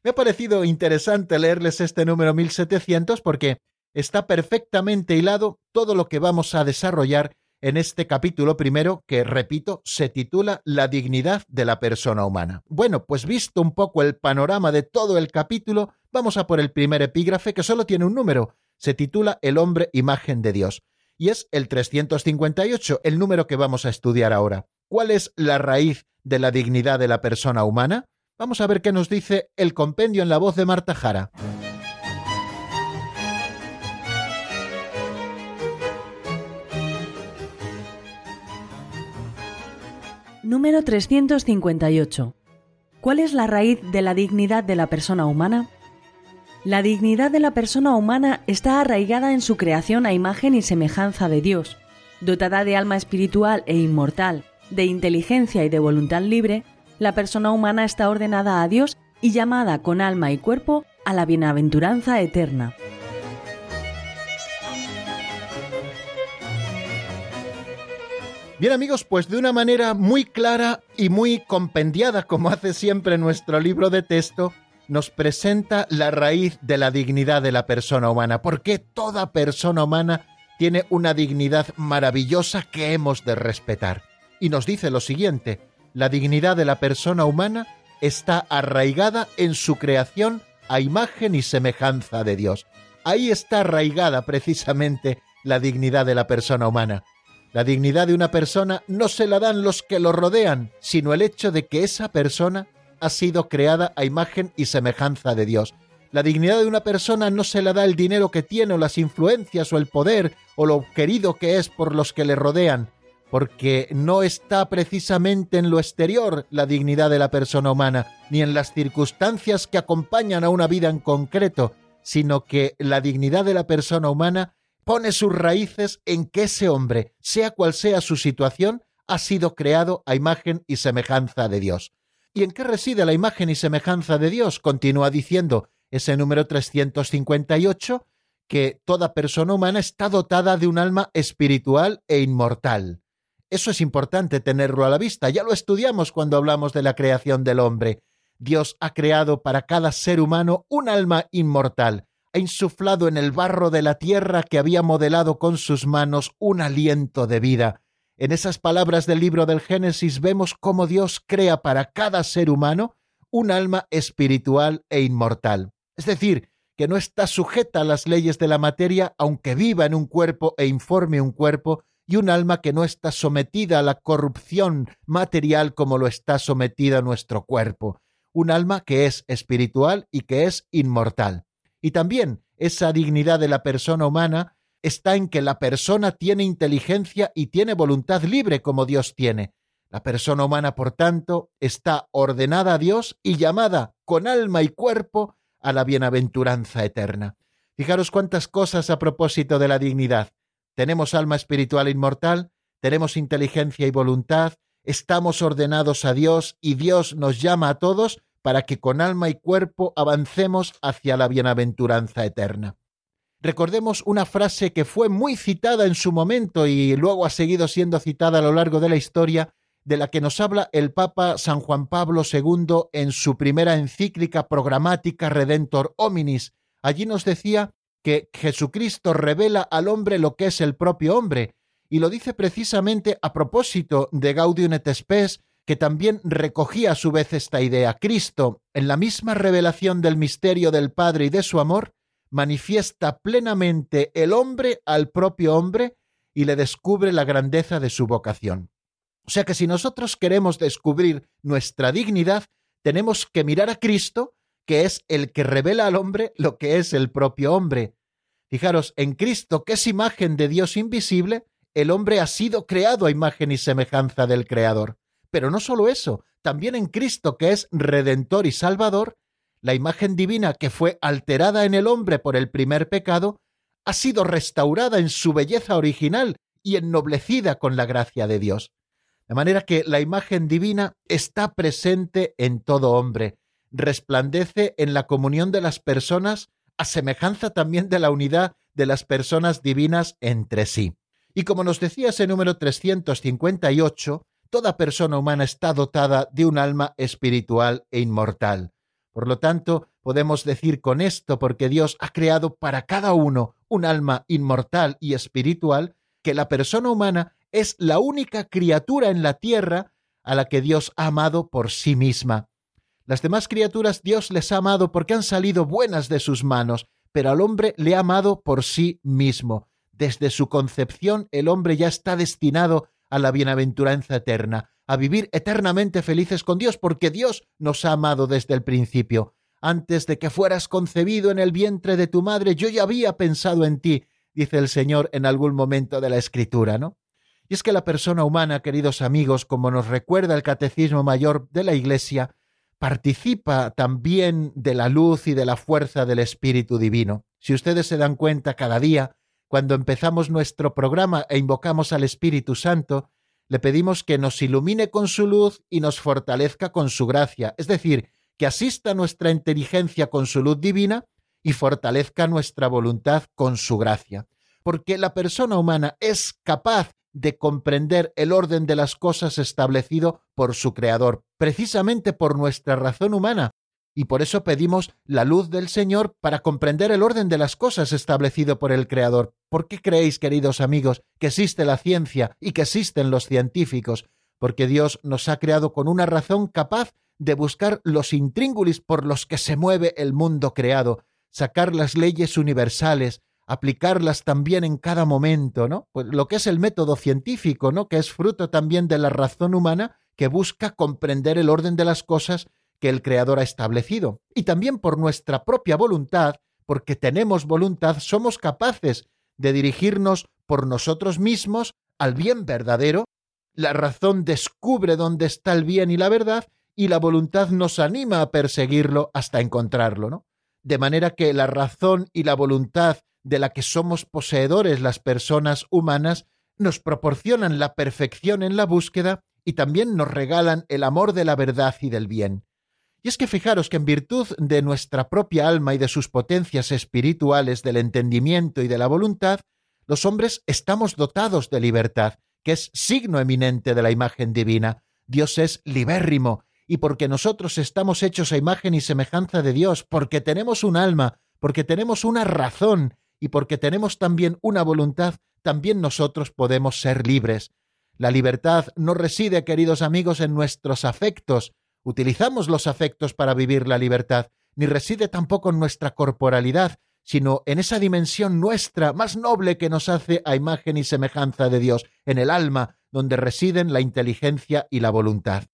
Me ha parecido interesante leerles este número 1700 porque está perfectamente hilado todo lo que vamos a desarrollar en este capítulo primero que, repito, se titula La dignidad de la persona humana. Bueno, pues visto un poco el panorama de todo el capítulo, vamos a por el primer epígrafe que solo tiene un número. Se titula El hombre imagen de Dios. Y es el 358, el número que vamos a estudiar ahora. ¿Cuál es la raíz de la dignidad de la persona humana? Vamos a ver qué nos dice el compendio en la voz de Marta Jara.
Número 358. ¿Cuál es la raíz de la dignidad de la persona humana? La dignidad de la persona humana está arraigada en su creación a imagen y semejanza de Dios. Dotada de alma espiritual e inmortal, de inteligencia y de voluntad libre, la persona humana está ordenada a Dios y llamada con alma y cuerpo a la bienaventuranza eterna.
Bien amigos, pues de una manera muy clara y muy compendiada, como hace siempre nuestro libro de texto, nos presenta la raíz de la dignidad de la persona humana, porque toda persona humana tiene una dignidad maravillosa que hemos de respetar. Y nos dice lo siguiente, la dignidad de la persona humana está arraigada en su creación a imagen y semejanza de Dios. Ahí está arraigada precisamente la dignidad de la persona humana. La dignidad de una persona no se la dan los que lo rodean, sino el hecho de que esa persona ha sido creada a imagen y semejanza de Dios. La dignidad de una persona no se la da el dinero que tiene o las influencias o el poder o lo querido que es por los que le rodean, porque no está precisamente en lo exterior la dignidad de la persona humana, ni en las circunstancias que acompañan a una vida en concreto, sino que la dignidad de la persona humana pone sus raíces en que ese hombre, sea cual sea su situación, ha sido creado a imagen y semejanza de Dios. ¿Y en qué reside la imagen y semejanza de Dios? Continúa diciendo ese número 358, que toda persona humana está dotada de un alma espiritual e inmortal. Eso es importante tenerlo a la vista. Ya lo estudiamos cuando hablamos de la creación del hombre. Dios ha creado para cada ser humano un alma inmortal, ha insuflado en el barro de la tierra que había modelado con sus manos un aliento de vida. En esas palabras del libro del Génesis vemos cómo Dios crea para cada ser humano un alma espiritual e inmortal. Es decir, que no está sujeta a las leyes de la materia, aunque viva en un cuerpo e informe un cuerpo, y un alma que no está sometida a la corrupción material como lo está sometida nuestro cuerpo. Un alma que es espiritual y que es inmortal. Y también esa dignidad de la persona humana está en que la persona tiene inteligencia y tiene voluntad libre como Dios tiene. La persona humana, por tanto, está ordenada a Dios y llamada con alma y cuerpo a la bienaventuranza eterna. Fijaros cuántas cosas a propósito de la dignidad. Tenemos alma espiritual inmortal, tenemos inteligencia y voluntad, estamos ordenados a Dios y Dios nos llama a todos para que con alma y cuerpo avancemos hacia la bienaventuranza eterna. Recordemos una frase que fue muy citada en su momento y luego ha seguido siendo citada a lo largo de la historia, de la que nos habla el Papa San Juan Pablo II en su primera encíclica programática Redentor Hominis. Allí nos decía que Jesucristo revela al hombre lo que es el propio hombre, y lo dice precisamente a propósito de Gaudium et Spes, que también recogía a su vez esta idea. Cristo, en la misma revelación del misterio del Padre y de su amor, manifiesta plenamente el hombre al propio hombre y le descubre la grandeza de su vocación. O sea que si nosotros queremos descubrir nuestra dignidad, tenemos que mirar a Cristo, que es el que revela al hombre lo que es el propio hombre. Fijaros, en Cristo, que es imagen de Dios invisible, el hombre ha sido creado a imagen y semejanza del Creador. Pero no solo eso, también en Cristo, que es Redentor y Salvador, la imagen divina que fue alterada en el hombre por el primer pecado, ha sido restaurada en su belleza original y ennoblecida con la gracia de Dios. De manera que la imagen divina está presente en todo hombre, resplandece en la comunión de las personas, a semejanza también de la unidad de las personas divinas entre sí. Y como nos decía ese número 358, toda persona humana está dotada de un alma espiritual e inmortal. Por lo tanto, podemos decir con esto, porque Dios ha creado para cada uno un alma inmortal y espiritual, que la persona humana es la única criatura en la tierra a la que Dios ha amado por sí misma. Las demás criaturas Dios les ha amado porque han salido buenas de sus manos, pero al hombre le ha amado por sí mismo. Desde su concepción el hombre ya está destinado a la bienaventuranza eterna, a vivir eternamente felices con Dios, porque Dios nos ha amado desde el principio. Antes de que fueras concebido en el vientre de tu madre, yo ya había pensado en ti, dice el Señor en algún momento de la Escritura, ¿no? Y es que la persona humana, queridos amigos, como nos recuerda el Catecismo Mayor de la Iglesia, participa también de la luz y de la fuerza del Espíritu Divino. Si ustedes se dan cuenta cada día, cuando empezamos nuestro programa e invocamos al Espíritu Santo, le pedimos que nos ilumine con su luz y nos fortalezca con su gracia, es decir, que asista nuestra inteligencia con su luz divina y fortalezca nuestra voluntad con su gracia. Porque la persona humana es capaz de comprender el orden de las cosas establecido por su Creador, precisamente por nuestra razón humana, y por eso pedimos la luz del Señor para comprender el orden de las cosas establecido por el Creador. ¿Por qué creéis, queridos amigos, que existe la ciencia y que existen los científicos? Porque Dios nos ha creado con una razón capaz de buscar los intríngulis por los que se mueve el mundo creado, sacar las leyes universales, aplicarlas también en cada momento, ¿no? Pues lo que es el método científico, ¿no? Que es fruto también de la razón humana que busca comprender el orden de las cosas que el Creador ha establecido. Y también por nuestra propia voluntad, porque tenemos voluntad, somos capaces de dirigirnos por nosotros mismos al bien verdadero. La razón descubre dónde está el bien y la verdad, y la voluntad nos anima a perseguirlo hasta encontrarlo, ¿no? De manera que la razón y la voluntad de la que somos poseedores las personas humanas nos proporcionan la perfección en la búsqueda y también nos regalan el amor de la verdad y del bien. Y es que fijaros que en virtud de nuestra propia alma y de sus potencias espirituales, del entendimiento y de la voluntad, los hombres estamos dotados de libertad, que es signo eminente de la imagen divina. Dios es libérrimo, y porque nosotros estamos hechos a imagen y semejanza de Dios, porque tenemos un alma, porque tenemos una razón y porque tenemos también una voluntad, también nosotros podemos ser libres. La libertad no reside, queridos amigos, en nuestros afectos, utilizamos los afectos para vivir la libertad, ni reside tampoco en nuestra corporalidad, sino en esa dimensión nuestra más noble que nos hace a imagen y semejanza de Dios, en el alma, donde residen la inteligencia y la voluntad.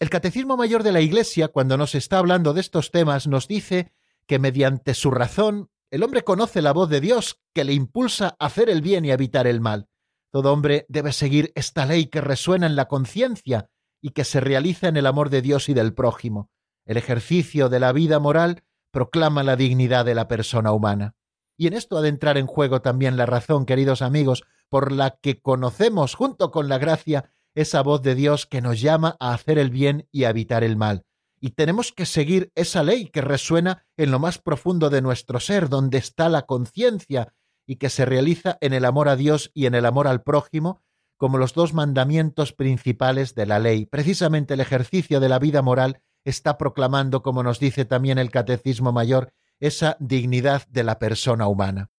El Catecismo Mayor de la Iglesia, cuando nos está hablando de estos temas, nos dice que mediante su razón el hombre conoce la voz de Dios que le impulsa a hacer el bien y a evitar el mal. Todo hombre debe seguir esta ley que resuena en la conciencia y que se realiza en el amor de Dios y del prójimo. El ejercicio de la vida moral proclama la dignidad de la persona humana. Y en esto ha de entrar en juego también la razón, queridos amigos, por la que conocemos junto con la gracia esa voz de Dios que nos llama a hacer el bien y a evitar el mal. y tenemos que seguir esa ley que resuena en lo más profundo de nuestro ser, donde está la conciencia y que se realiza en el amor a Dios y en el amor al prójimo, como los dos mandamientos principales de la ley. Precisamente el ejercicio de la vida moral está proclamando, como nos dice también el Catecismo Mayor, esa dignidad de la persona humana.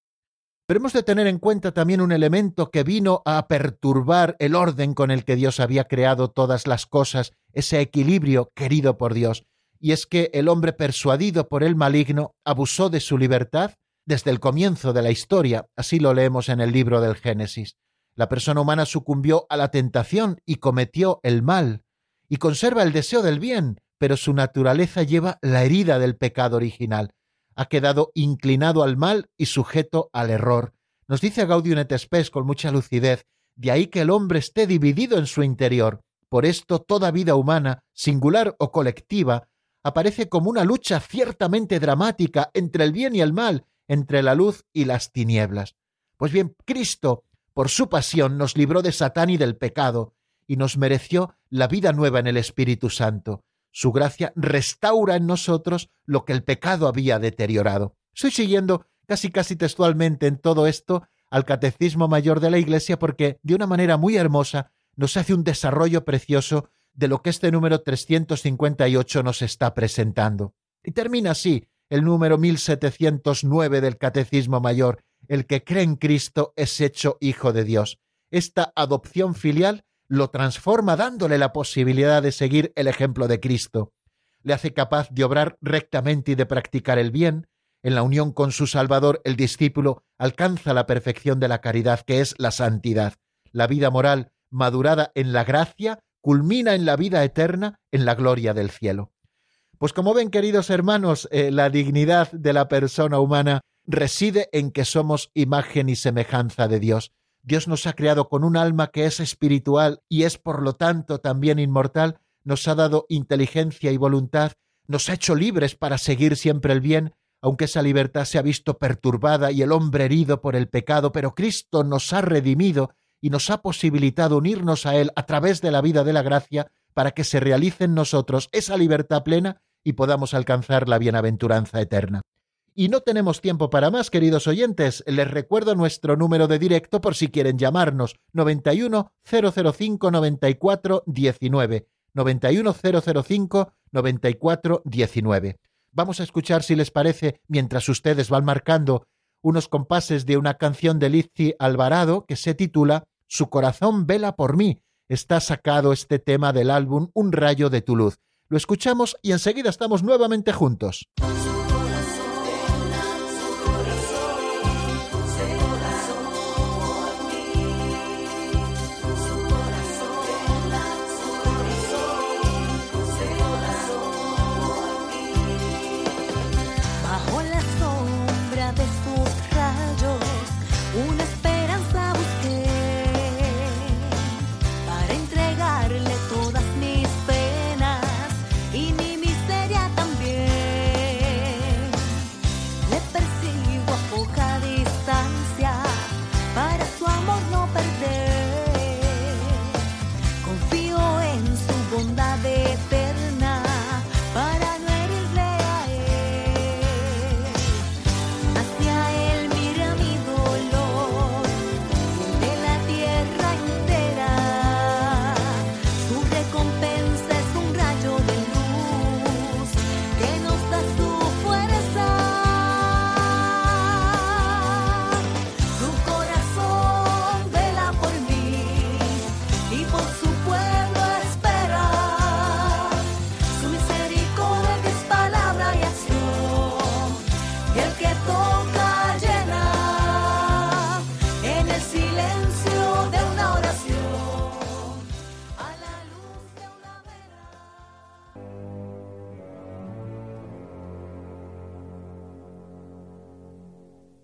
Pero hemos de tener en cuenta también un elemento que vino a perturbar el orden con el que Dios había creado todas las cosas, ese equilibrio querido por Dios, y es que el hombre persuadido por el maligno abusó de su libertad desde el comienzo de la historia, así lo leemos en el libro del Génesis. La persona humana sucumbió a la tentación y cometió el mal, y conserva el deseo del bien, pero su naturaleza lleva la herida del pecado original ha quedado inclinado al mal y sujeto al error. Nos dice Gaudium et con mucha lucidez, de ahí que el hombre esté dividido en su interior. Por esto toda vida humana, singular o colectiva, aparece como una lucha ciertamente dramática entre el bien y el mal, entre la luz y las tinieblas. Pues bien, Cristo, por su pasión, nos libró de Satán y del pecado, y nos mereció la vida nueva en el Espíritu Santo. Su gracia restaura en nosotros lo que el pecado había deteriorado. Estoy siguiendo casi casi textualmente en todo esto al Catecismo Mayor de la Iglesia porque de una manera muy hermosa nos hace un desarrollo precioso de lo que este número 358 nos está presentando. Y termina así el número 1709 del Catecismo Mayor, el que cree en Cristo es hecho hijo de Dios. Esta adopción filial lo transforma dándole la posibilidad de seguir el ejemplo de Cristo. Le hace capaz de obrar rectamente y de practicar el bien. En la unión con su Salvador, el discípulo alcanza la perfección de la caridad, que es la santidad. La vida moral, madurada en la gracia, culmina en la vida eterna, en la gloria del cielo. Pues como ven, queridos hermanos, eh, la dignidad de la persona humana reside en que somos imagen y semejanza de Dios. Dios nos ha creado con un alma que es espiritual y es por lo tanto también inmortal, nos ha dado inteligencia y voluntad, nos ha hecho libres para seguir siempre el bien, aunque esa libertad se ha visto perturbada y el hombre herido por el pecado, pero Cristo nos ha redimido y nos ha posibilitado unirnos a Él a través de la vida de la gracia para que se realice en nosotros esa libertad plena y podamos alcanzar la bienaventuranza eterna. Y no tenemos tiempo para más, queridos oyentes. Les recuerdo nuestro número de directo por si quieren llamarnos 91 005 94 19. 91 005 94 19. Vamos a escuchar, si les parece, mientras ustedes van marcando unos compases de una canción de Lizzy Alvarado que se titula Su corazón vela por mí. Está sacado este tema del álbum Un rayo de tu luz. Lo escuchamos y enseguida estamos nuevamente juntos.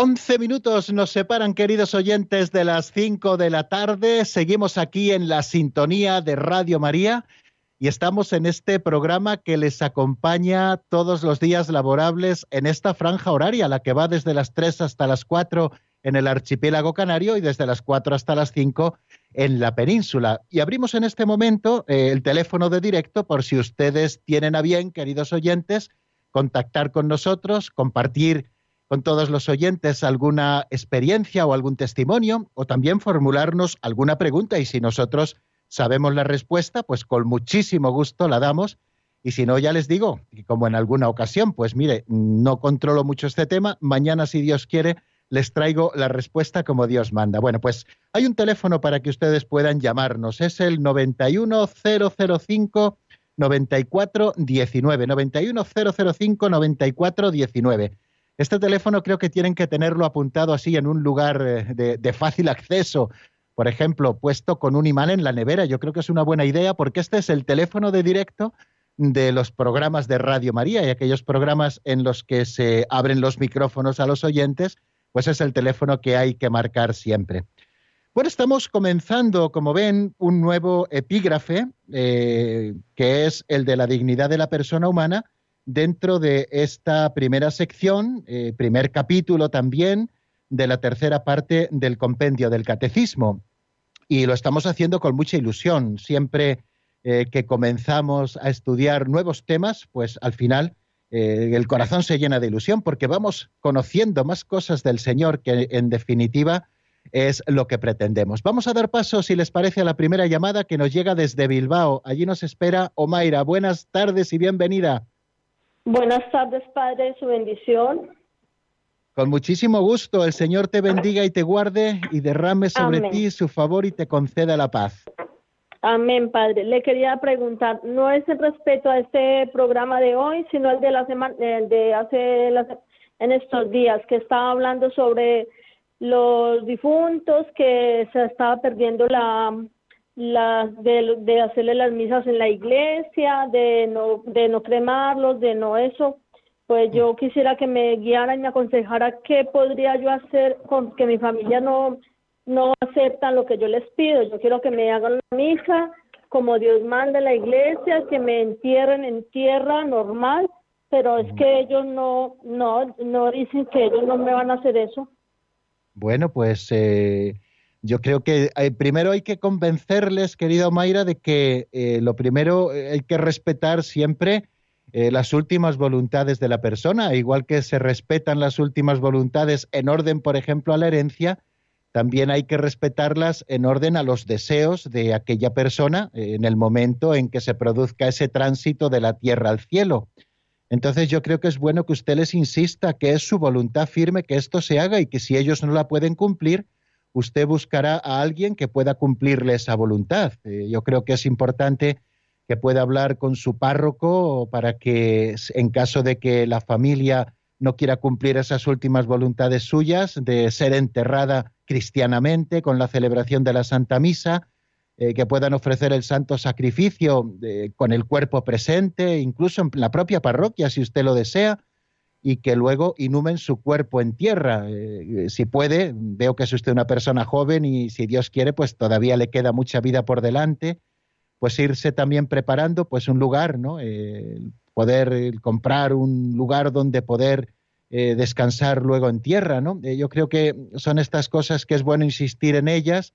11 minutos nos separan, queridos oyentes, de las 5 de la tarde. Seguimos aquí en la sintonía de Radio María y estamos en este programa que les acompaña todos los días laborables en esta franja horaria, la que va desde las 3 hasta las 4 en el archipiélago canario y desde las 4 hasta las 5 en la península. Y abrimos en este momento eh, el teléfono de directo por si ustedes tienen a bien, queridos oyentes, contactar con nosotros, compartir con todos los oyentes alguna experiencia o algún testimonio, o también formularnos alguna pregunta y si nosotros sabemos la respuesta, pues con muchísimo gusto la damos. Y si no, ya les digo, y como en alguna ocasión, pues mire, no controlo mucho este tema, mañana, si Dios quiere, les traigo la respuesta como Dios manda. Bueno, pues hay un teléfono para que ustedes puedan llamarnos, es el 91005 9419, 91005 9419. Este teléfono creo que tienen que tenerlo apuntado así en un lugar eh, de, fácil acceso, por ejemplo, puesto con un imán en la nevera. Yo creo que es una buena idea porque este es el teléfono de directo de los programas de Radio María y aquellos programas en los que se abren los micrófonos a los oyentes, pues es el teléfono que hay que marcar siempre. Bueno, estamos comenzando, como ven, un nuevo epígrafe, eh, que es el de la dignidad de la persona humana, dentro de esta primera sección, eh, primer capítulo también de la tercera parte del compendio del catecismo. Y lo estamos haciendo con mucha ilusión. Siempre eh, que comenzamos a estudiar nuevos temas, pues al final eh, el corazón se llena de ilusión porque vamos conociendo más cosas del Señor que en definitiva es lo que pretendemos. Vamos a dar paso, si les parece, a la primera llamada que nos llega desde Bilbao. Allí nos espera Omaira. Buenas tardes y bienvenida.
Buenas tardes, Padre, su bendición.
Con muchísimo gusto, el Señor te bendiga y te guarde y derrame sobre
Amén.
ti su favor y te conceda la paz.
Amén, Padre. Le quería preguntar, no es el respeto a este programa de hoy, sino el de la semana, el de hace en estos días, que estaba hablando sobre los difuntos, que se estaba perdiendo la, de, de hacerle las misas en la iglesia, de no, de no cremarlos, de no eso. Pues yo quisiera que me guiara y me aconsejara qué podría yo hacer con que mi familia no no aceptan lo que yo les pido. Yo quiero que me hagan la misa como Dios manda en la iglesia, que me entierren en tierra normal, pero es que ellos no, no, no dicen que ellos no me van a hacer eso.
Bueno, pues eh, yo creo que eh, primero hay que convencerles, querida Mayra, de que eh, lo primero eh, hay que respetar siempre las últimas voluntades de la persona, igual que se respetan las últimas voluntades en orden, por ejemplo, a la herencia, también hay que respetarlas en orden a los deseos de aquella persona en el momento en que se produzca ese tránsito de la tierra al cielo. Entonces yo creo que es bueno que usted les insista que es su voluntad firme que esto se haga y que si ellos no la pueden cumplir, usted buscará a alguien que pueda cumplirle esa voluntad. Eh, yo creo que es importante que pueda hablar con su párroco para que en caso de que la familia no quiera cumplir esas últimas voluntades suyas de ser enterrada cristianamente con la celebración de la Santa Misa, eh, que puedan ofrecer el santo sacrificio eh, con el cuerpo presente, incluso en la propia parroquia, si usted lo desea, y que luego inhumen su cuerpo en tierra. Eh, si puede, veo que es usted una persona joven y si Dios quiere, pues todavía le queda mucha vida por delante, pues irse también preparando pues un lugar, ¿no? Eh, poder eh, comprar un lugar donde poder eh, descansar luego en tierra, ¿no? Eh, yo creo que son estas cosas que es bueno insistir en ellas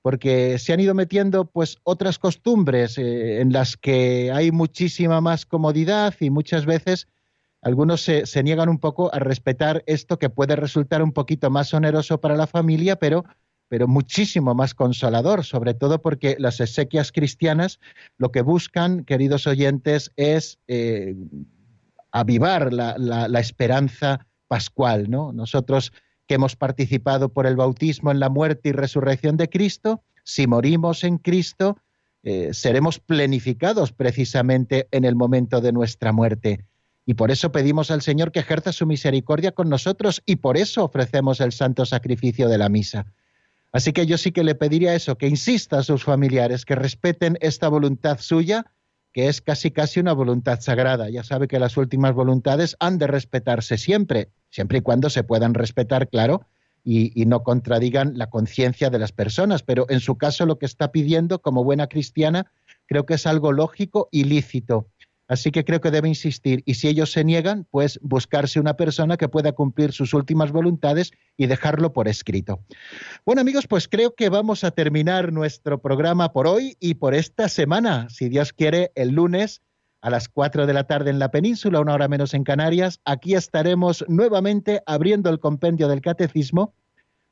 porque se han ido metiendo pues otras costumbres eh, en las que hay muchísima más comodidad y muchas veces algunos se, niegan un poco a respetar esto que puede resultar un poquito más oneroso para la familia, pero, pero muchísimo más consolador, sobre todo porque las exequias cristianas lo que buscan, queridos oyentes, es eh, avivar la esperanza pascual, ¿no? Nosotros que hemos participado por el bautismo en la muerte y resurrección de Cristo, si morimos en Cristo, eh, seremos plenificados precisamente en el momento de nuestra muerte. Y por eso pedimos al Señor que ejerza su misericordia con nosotros y por eso ofrecemos el santo sacrificio de la misa. Así que yo sí que le pediría eso, que insista a sus familiares, que respeten esta voluntad suya, que es casi casi una voluntad sagrada. Ya sabe que las últimas voluntades han de respetarse siempre, siempre y cuando se puedan respetar, claro, y, y no contradigan la conciencia de las personas. Pero en su caso lo que está pidiendo como buena cristiana creo que es algo lógico y lícito. Así que creo que debe insistir y si ellos se niegan, pues buscarse una persona que pueda cumplir sus últimas voluntades y dejarlo por escrito. Bueno amigos, pues creo que vamos a terminar nuestro programa por hoy y por esta semana. Si Dios quiere, el lunes a las 4 de la tarde en la península, una hora menos en Canarias, aquí estaremos nuevamente abriendo el compendio del catecismo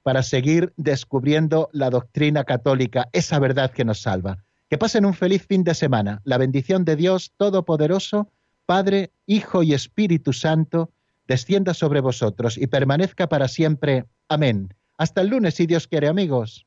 para seguir descubriendo la doctrina católica, esa verdad que nos salva. Que pasen un feliz fin de semana. La bendición de Dios Todopoderoso, Padre, Hijo y Espíritu Santo, descienda sobre vosotros y permanezca para siempre. Amén. Hasta el lunes, si Dios quiere, amigos.